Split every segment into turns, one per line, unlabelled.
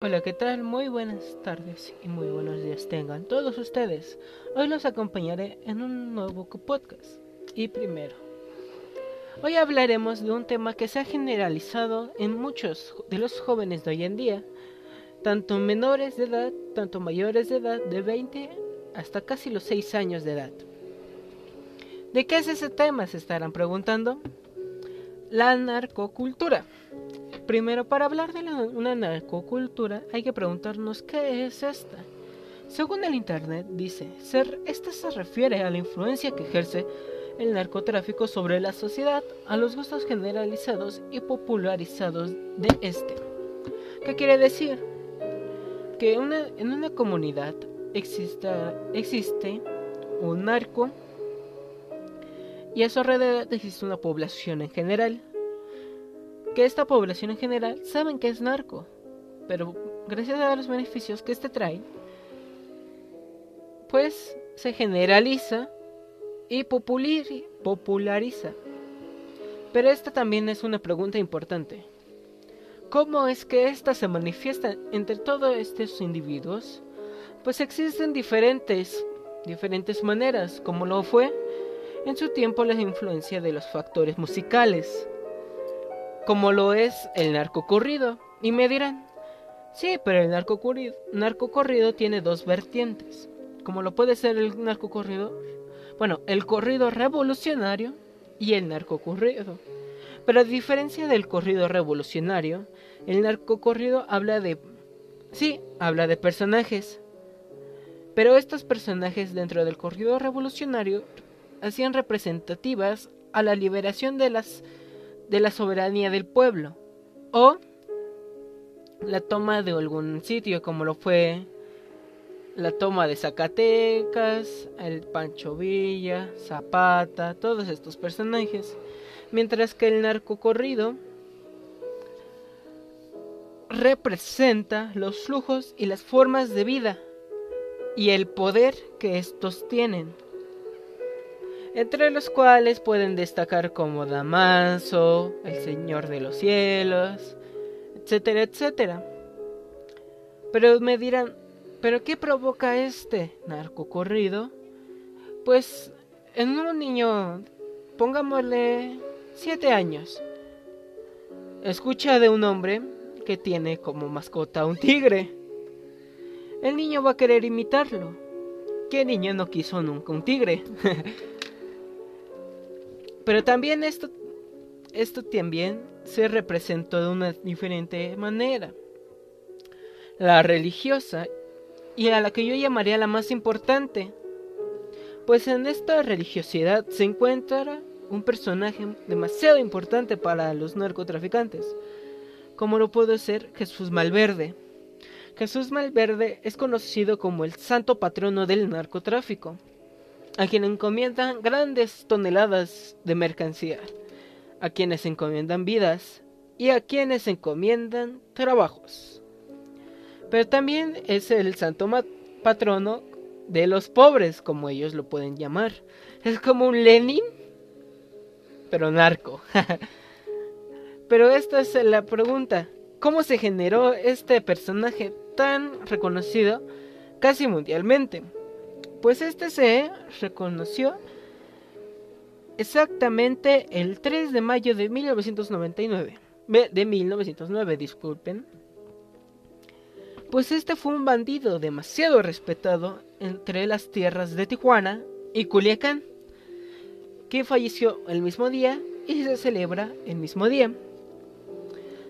Hola, ¿qué tal? Muy buenas tardes y muy buenos días tengan todos ustedes. Hoy los acompañaré en un nuevo podcast. Y primero, hoy hablaremos de un tema que se ha generalizado en muchos de los jóvenes de hoy en día, tanto menores de edad, tanto mayores de edad, de 20 hasta casi los 6 años de edad. ¿De qué es ese tema? Se estarán preguntando. La narcocultura. Primero, para hablar de una narcocultura hay que preguntarnos qué es esta. Según el Internet, dice, ser, esta se refiere a la influencia que ejerce el narcotráfico sobre la sociedad, a los gustos generalizados y popularizados de este. ¿Qué quiere decir? Que en una comunidad existe un narco y a su alrededor existe una población en general que esta población en general saben que es narco, pero gracias a los beneficios que este trae, pues se generaliza y populariza. Pero esta también es una pregunta importante. ¿Cómo es que esta se manifiesta entre todos estos individuos? Pues existen diferentes, diferentes maneras, como lo fue en su tiempo la influencia de los factores musicales, como lo es el narco corrido. Y me dirán, sí, pero el narco corrido, tiene dos vertientes. Como lo puede ser el narco corrido, bueno, el corrido revolucionario y el narco corrido. Pero a diferencia del corrido revolucionario, el narco corrido habla de... Sí, habla de personajes. Pero estos personajes dentro del corrido revolucionario hacían representativas a la liberación de las de la soberanía del pueblo o la toma de algún sitio como lo fue la toma de Zacatecas, el Pancho Villa, Zapata, todos estos personajes, mientras que el narco corrido representa los flujos y las formas de vida y el poder que estos tienen entre los cuales pueden destacar como Damaso, el Señor de los Cielos, etcétera, etcétera. Pero me dirán, ¿pero qué provoca este narco corrido? Pues en un niño, pongámosle siete años, escucha de un hombre que tiene como mascota un tigre. El niño va a querer imitarlo. ¿Qué niño no quiso nunca un tigre? Pero también esto, también se representó de una diferente manera. La religiosa y a la que yo llamaría la más importante. Pues en esta religiosidad se encuentra un personaje demasiado importante para los narcotraficantes, como lo puede ser Jesús Malverde. Jesús Malverde es conocido como el santo patrono del narcotráfico a quien encomiendan grandes toneladas de mercancía, a quienes encomiendan vidas y a quienes encomiendan trabajos. Pero también es el santo patrono de los pobres, como ellos lo pueden llamar. Es como un Lenin, pero narco. pero esta es la pregunta. ¿Cómo se generó este personaje tan reconocido casi mundialmente? Pues este se reconoció exactamente el 3 de mayo de 1999. De 1909, disculpen. Pues este fue un bandido demasiado respetado entre las tierras de Tijuana y Culiacán, que falleció el mismo día y se celebra el mismo día.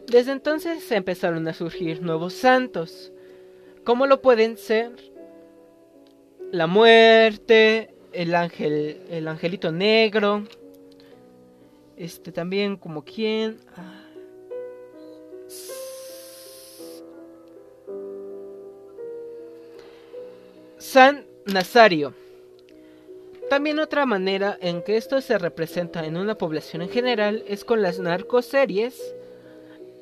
Desde entonces empezaron a surgir nuevos santos, como lo pueden ser la muerte, el ángel, el angelito negro, este también como quién, ah. San Nazario. También otra manera en que esto se representa en una población en general es con las narcoseries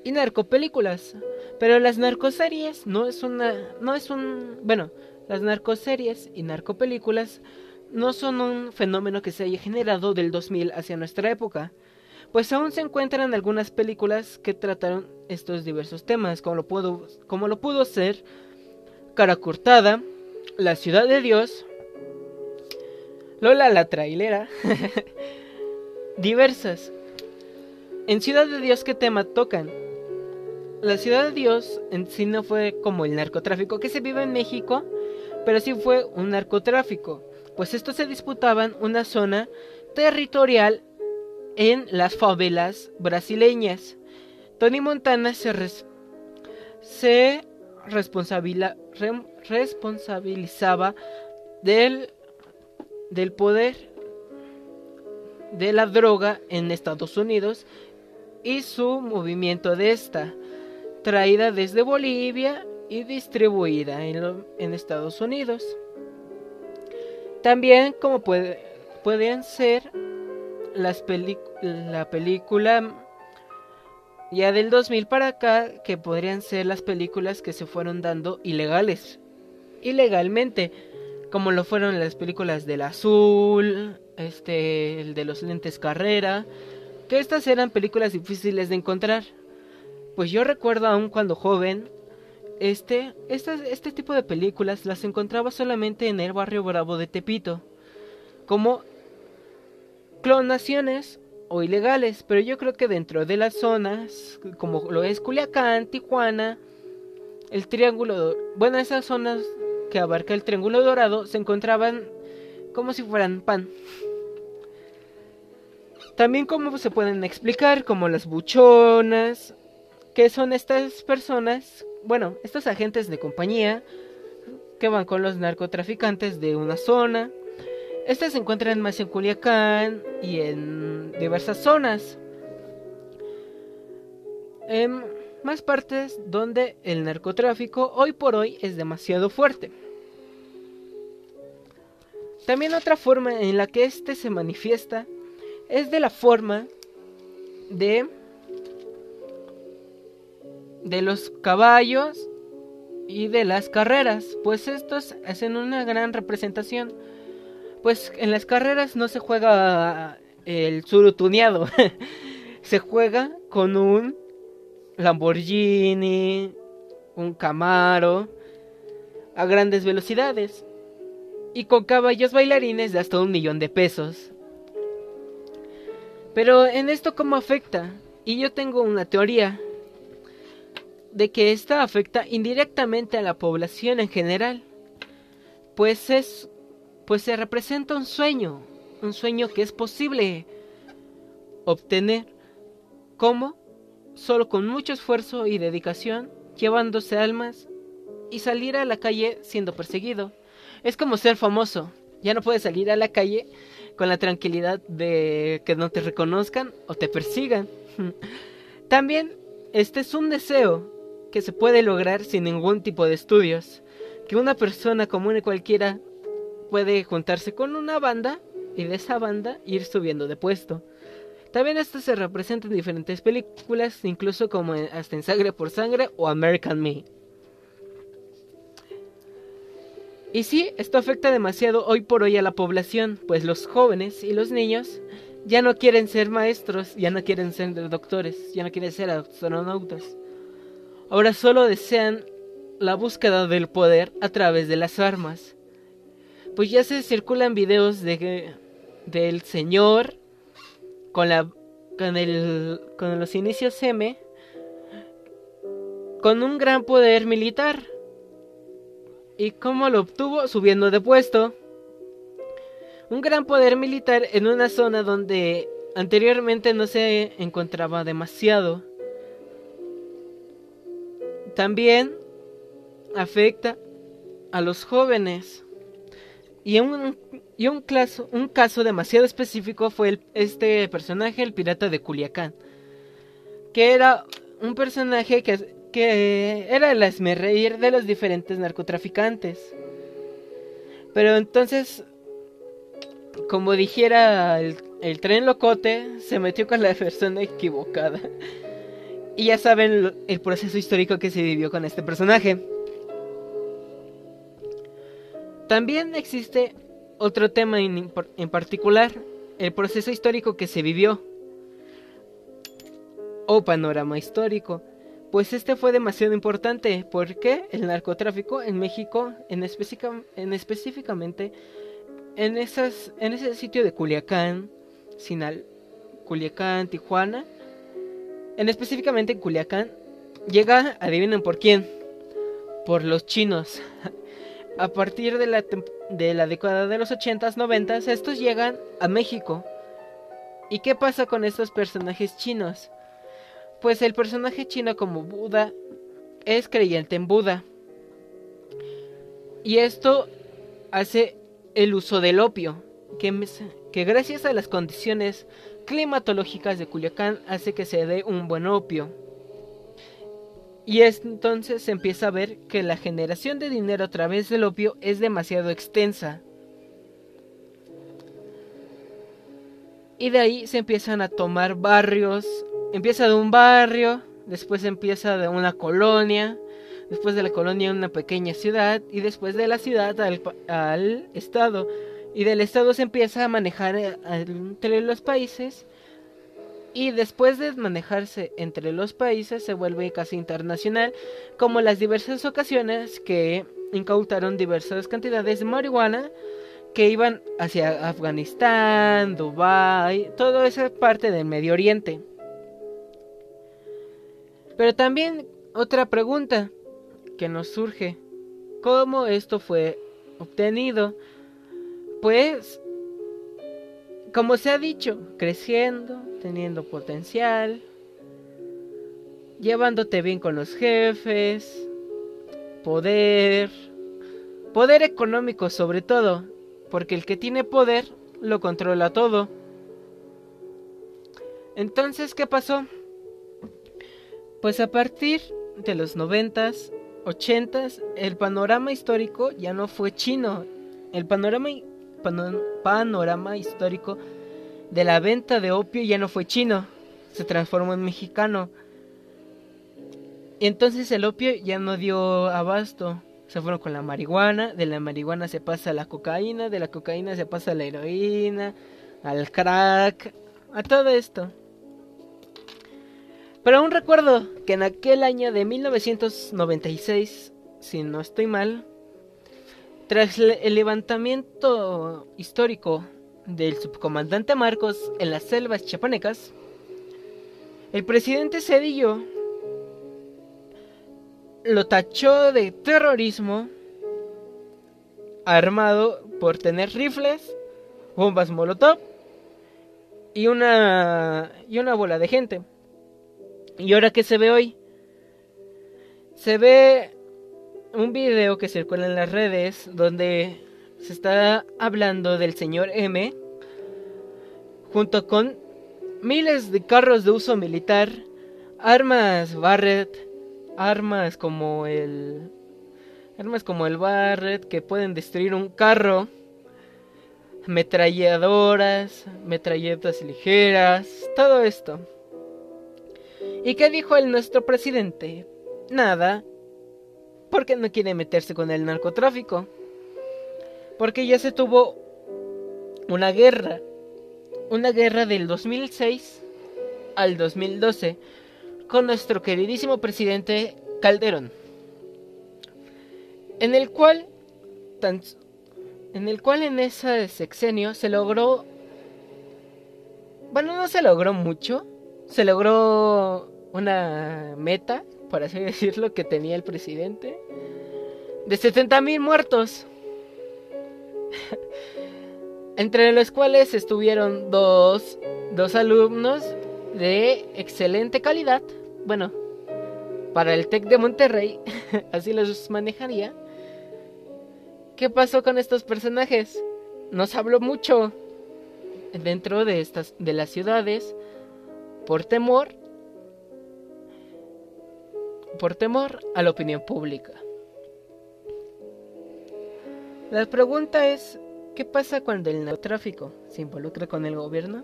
y narcopelículas. Pero las narcoseries no es una, no es un, bueno, las narcoseries y narcopelículas no son un fenómeno que se haya generado del 2000 hacia nuestra época, pues aún se encuentran algunas películas que trataron estos diversos temas, como lo pudo, como lo pudo ser Cara Cortada, La Ciudad de Dios, Lola la Trailera, diversas. En Ciudad de Dios, ¿qué tema tocan? La Ciudad de Dios en sí no fue como el narcotráfico que se vive en México, pero sí fue un narcotráfico, pues estos se disputaban una zona territorial en las favelas brasileñas. Tony Montana se, se responsabilizaba del, del poder de la droga en Estados Unidos y su movimiento de esta, traída desde Bolivia y distribuida en, en Estados Unidos. También como puede, pueden ser las la película ya del 2000 para acá que podrían ser las películas que se fueron dando ilegales, ilegalmente, como lo fueron las películas del azul, este, el de los lentes carrera, que estas eran películas difíciles de encontrar. Pues yo recuerdo aún cuando joven, este, este, este tipo de películas las encontraba solamente en el barrio bravo de Tepito, como clonaciones o ilegales, pero yo creo que dentro de las zonas, como lo es Culiacán, Tijuana, el Triángulo, bueno, esas zonas que abarca el Triángulo Dorado se encontraban como si fueran pan. También como se pueden explicar, como las buchonas, que son estas personas, bueno, estos agentes de compañía que van con los narcotraficantes de una zona. Estas se encuentran más en Culiacán y en diversas zonas. En más partes donde el narcotráfico hoy por hoy es demasiado fuerte. También otra forma en la que este se manifiesta es de la forma de de los caballos y de las carreras, pues estos hacen una gran representación. Pues en las carreras no se juega el surutuneado, se juega con un Lamborghini, un Camaro a grandes velocidades y con caballos bailarines de hasta un millón de pesos. Pero en esto cómo afecta? Y yo tengo una teoría de que esta afecta indirectamente a la población en general. Pues es pues se representa un sueño, un sueño que es posible obtener como solo con mucho esfuerzo y dedicación, llevándose almas y salir a la calle siendo perseguido. Es como ser famoso. Ya no puedes salir a la calle con la tranquilidad de que no te reconozcan o te persigan. También este es un deseo que se puede lograr sin ningún tipo de estudios. Que una persona común y cualquiera puede juntarse con una banda y de esa banda ir subiendo de puesto. También esto se representa en diferentes películas, incluso como hasta en Sangre por Sangre o American Me. Y sí, esto afecta demasiado hoy por hoy a la población, pues los jóvenes y los niños ya no quieren ser maestros, ya no quieren ser doctores, ya no quieren ser astronautas. Ahora solo desean la búsqueda del poder a través de las armas. Pues ya se circulan videos de del señor con la con el con los inicios M con un gran poder militar ¿Y cómo lo obtuvo? Subiendo de puesto. Un gran poder militar en una zona donde anteriormente no se encontraba demasiado. También afecta a los jóvenes. Y un, y un, caso, un caso demasiado específico fue este personaje, el pirata de Culiacán. Que era un personaje que que era el esmerreír de los diferentes narcotraficantes. Pero entonces, como dijera el, el, tren locote, se metió con la persona equivocada. Y ya saben el proceso histórico que se vivió con este personaje. También existe otro tema en, en particular, el proceso histórico que se vivió. o panorama histórico, pues este fue demasiado importante porque el narcotráfico en México, en, en específicamente en, esas, en ese sitio de Culiacán, Sinal, Culiacán, Tijuana, en específicamente en Culiacán, llega, adivinen por quién, por los chinos. A partir de la, de la década de los 80s, 90s, estos llegan a México. ¿Y qué pasa con estos personajes chinos? Pues el personaje chino como Buda es creyente en Buda. Y esto hace el uso del opio, que, que gracias a las condiciones climatológicas de Culiacán hace que se dé un buen opio. Y entonces se empieza a ver que la generación de dinero a través del opio es demasiado extensa. Y de ahí se empiezan a tomar barrios. Empieza de un barrio, después empieza de una colonia, después de la colonia una pequeña ciudad y después de la ciudad al, al estado. Y del estado se empieza a manejar eh, entre los países y después de manejarse entre los países se vuelve casi internacional, como las diversas ocasiones que incautaron diversas cantidades de marihuana que iban hacia Afganistán, Dubái, toda esa parte del Medio Oriente. Pero también otra pregunta que nos surge, ¿cómo esto fue obtenido? Pues como se ha dicho, creciendo, teniendo potencial, llevándote bien con los jefes, poder, poder económico sobre todo, porque el que tiene poder lo controla todo. Entonces, ¿qué pasó? Pues a partir de los noventas, ochentas, el panorama histórico ya no fue chino. El panorama panorama histórico de la venta de opio ya no fue chino, se transformó en mexicano. Entonces el opio ya no dio abasto. Se fueron con la marihuana, de la marihuana se pasa a la cocaína, de la cocaína se pasa a la heroína, al crack, a todo esto. Pero aún recuerdo que en aquel año de 1996, si no estoy mal, tras el levantamiento histórico del subcomandante Marcos en las selvas chapanecas, el presidente Cedillo lo tachó de terrorismo armado por tener rifles, bombas molotov y una y una bola de gente. ¿Y ahora qué se ve hoy? Se ve un video que circula en las redes donde se está hablando del señor M junto con miles de carros de uso militar, armas Barrett, armas como el armas como el Barrett que pueden destruir un carro, metralladoras, metralletas ligeras, todo esto. ¿Y qué dijo el nuestro presidente? Nada, porque no quiere meterse con el narcotráfico. Porque ya se tuvo una guerra. Una guerra del 2006 al 2012 con nuestro queridísimo presidente Calderón. En el cual en el cual en ese sexenio se logró bueno, no se logró mucho, se logró una meta por así decirlo, que tenía el presidente, de 70 mil muertos. Entre los cuales estuvieron dos, dos alumnos de excelente calidad. Bueno, para el TEC de Monterrey, así los manejaría. ¿Qué pasó con estos personajes? Nos habló mucho dentro de estas de las ciudades por temor por temor a la opinión pública. La pregunta es, ¿qué pasa cuando el narcotráfico se involucra con el gobierno?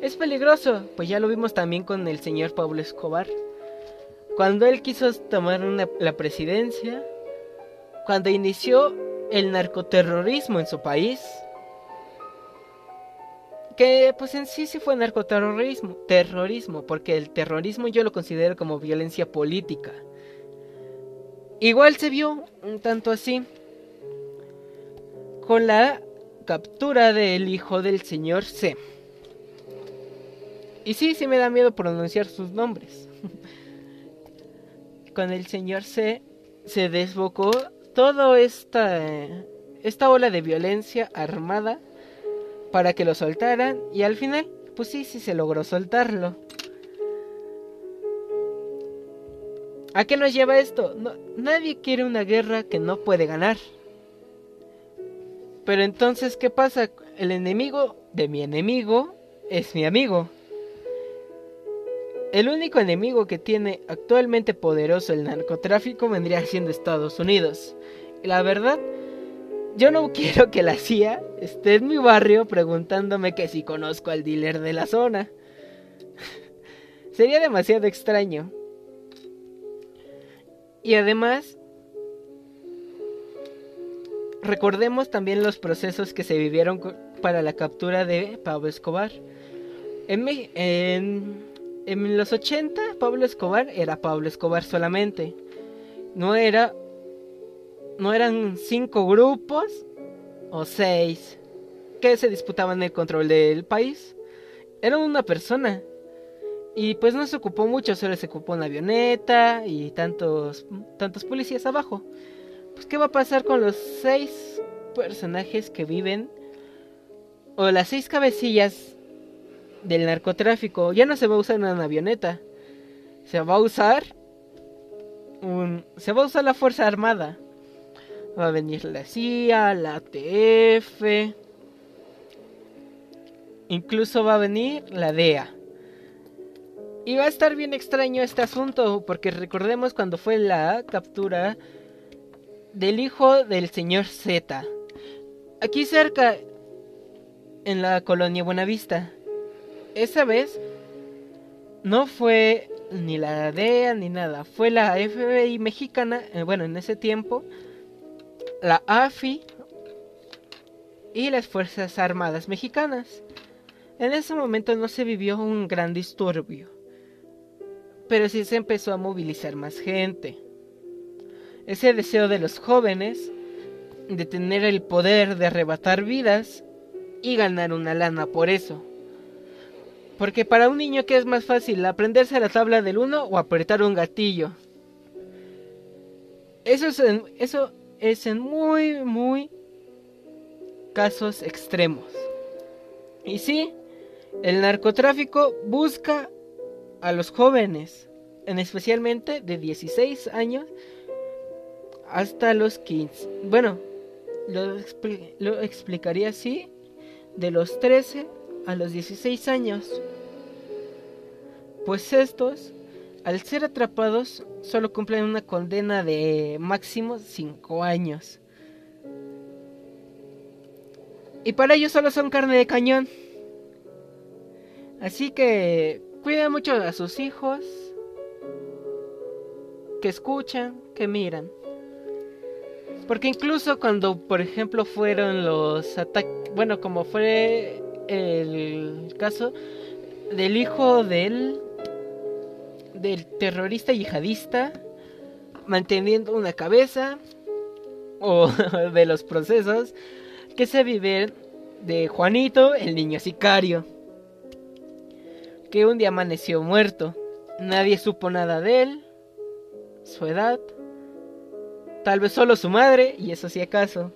Es peligroso, pues ya lo vimos también con el señor Pablo Escobar. Cuando él quiso tomar la presidencia, cuando inició el narcoterrorismo en su país, Que pues en sí sí fue narcoterrorismo, terrorismo, porque el terrorismo yo lo considero como violencia política. Igual se vio un tanto así con la captura del hijo del señor C. Y sí, sí me da miedo pronunciar sus nombres. con el señor C se desbocó toda esta, esta ola de violencia armada para que lo soltaran y al final, pues sí, sí se logró soltarlo. ¿A qué nos lleva esto? nadie quiere una guerra que no puede ganar. Pero entonces, ¿qué pasa? El enemigo de mi enemigo es mi amigo. El único enemigo que tiene actualmente poderoso el narcotráfico vendría siendo Estados Unidos. La verdad, yo no quiero que la CIA esté en mi barrio preguntándome que si conozco al dealer de la zona. Sería demasiado extraño. Y además, recordemos también los procesos que se vivieron para la captura de Pablo Escobar. En, en, en los 80, Pablo Escobar era Pablo Escobar solamente. No era. No eran cinco grupos o seis que se disputaban el control del país. Era una persona. Y pues no se ocupó mucho, solo se ocupó una avioneta y tantos, tantos policías abajo. Pues qué va a pasar con los seis personajes que viven o las seis cabecillas del narcotráfico. Ya no se va a usar una avioneta. Se va a usar un se va a usar la fuerza armada. Va a venir la CIA, la ATF. Incluso va a venir la DEA. Y va a estar bien extraño este asunto, porque recordemos cuando fue la captura del hijo del señor Z. Aquí cerca, en la colonia Buenavista. Esa vez no fue ni la DEA ni nada, fue la FBI mexicana, eh, bueno, en ese tiempo, la AFI y las Fuerzas Armadas mexicanas. En ese momento no se vivió un gran disturbio pero sí se empezó a movilizar más gente. Ese deseo de los jóvenes de tener el poder de arrebatar vidas y ganar una lana por eso. Porque para un niño que es más fácil aprenderse a la tabla del 1 o apretar un gatillo. Eso es eso es en muy, muy casos extremos. Y sí, el narcotráfico busca a los jóvenes, en especialmente de 16 años hasta los 15. Bueno, lo, lo explicaría así, de los 13 a los 16 años. Pues estos, al ser atrapados, solo cumplen una condena de máximo 5 años. Y para ellos solo son carne de cañón. Así que Cuida mucho a sus hijos, que escuchan, que miran. Porque incluso cuando, por ejemplo, fueron los ataques, bueno, como fue el caso del hijo del del terrorista yihadista manteniendo una cabeza o de los procesos que se viven de Juanito, el niño sicario que un día amaneció muerto. Nadie supo nada de él, su edad, tal vez solo su madre, y eso sí acaso.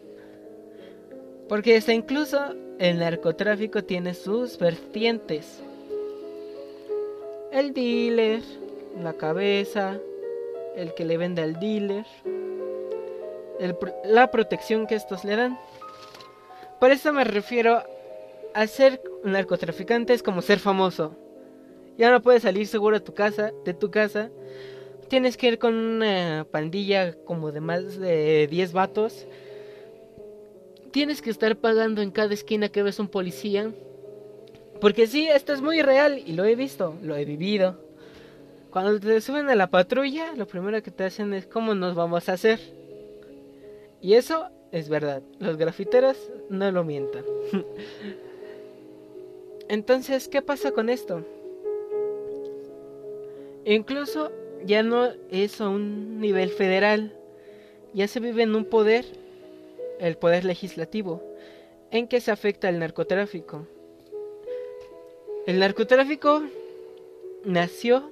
Porque hasta incluso el narcotráfico tiene sus vertientes. El dealer, la cabeza, el que le vende al dealer, la protección que estos le dan. Por eso me refiero a ser narcotraficante es como ser famoso. Ya no puedes salir seguro de tu casa, de tu casa. Tienes que ir con una pandilla como de más de 10 vatos. Tienes que estar pagando en cada esquina que ves un policía. Porque sí, esto es muy real y lo he visto, lo he vivido. Cuando te suben a la patrulla, lo primero que te hacen es cómo nos vamos a hacer. Y eso es verdad, los grafiteros no lo mientan. Entonces, ¿qué pasa con esto? Incluso ya no es a un nivel federal, ya se vive en un poder, el poder legislativo, en que se afecta el narcotráfico. El narcotráfico nació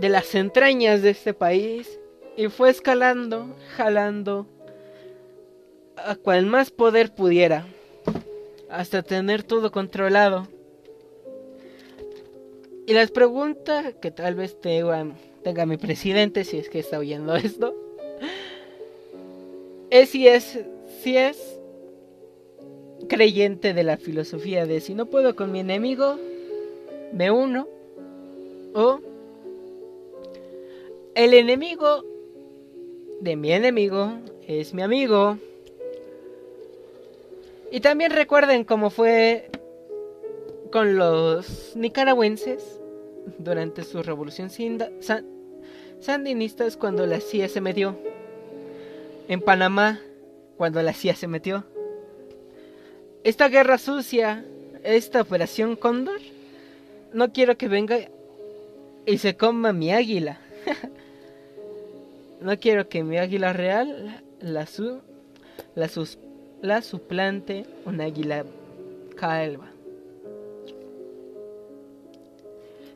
de las entrañas de este país y fue escalando, jalando a cual más poder pudiera, hasta tener todo controlado. Y las preguntas que tal vez tenga, tenga mi presidente, si es que está oyendo esto, es si es, si es creyente de la filosofía de si no puedo con mi enemigo, me uno, o el enemigo de mi enemigo es mi amigo. Y también recuerden cómo fue con los nicaragüenses durante su revolución sandinistas cuando la CIA se metió. En Panamá cuando la CIA se metió. Esta guerra sucia, esta operación Cóndor, no quiero que venga y se coma mi águila. no quiero que mi águila real la, su, la, sus, la suplante un águila calva.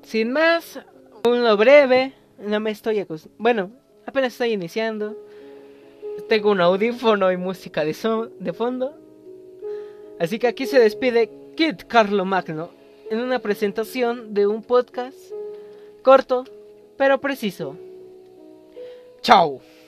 Sin más, uno breve, no me estoy Bueno, apenas estoy iniciando. Tengo un audífono y música de, de fondo. Así que aquí se despide Kit Carlo Magno en una presentación de un podcast corto pero preciso. Chao.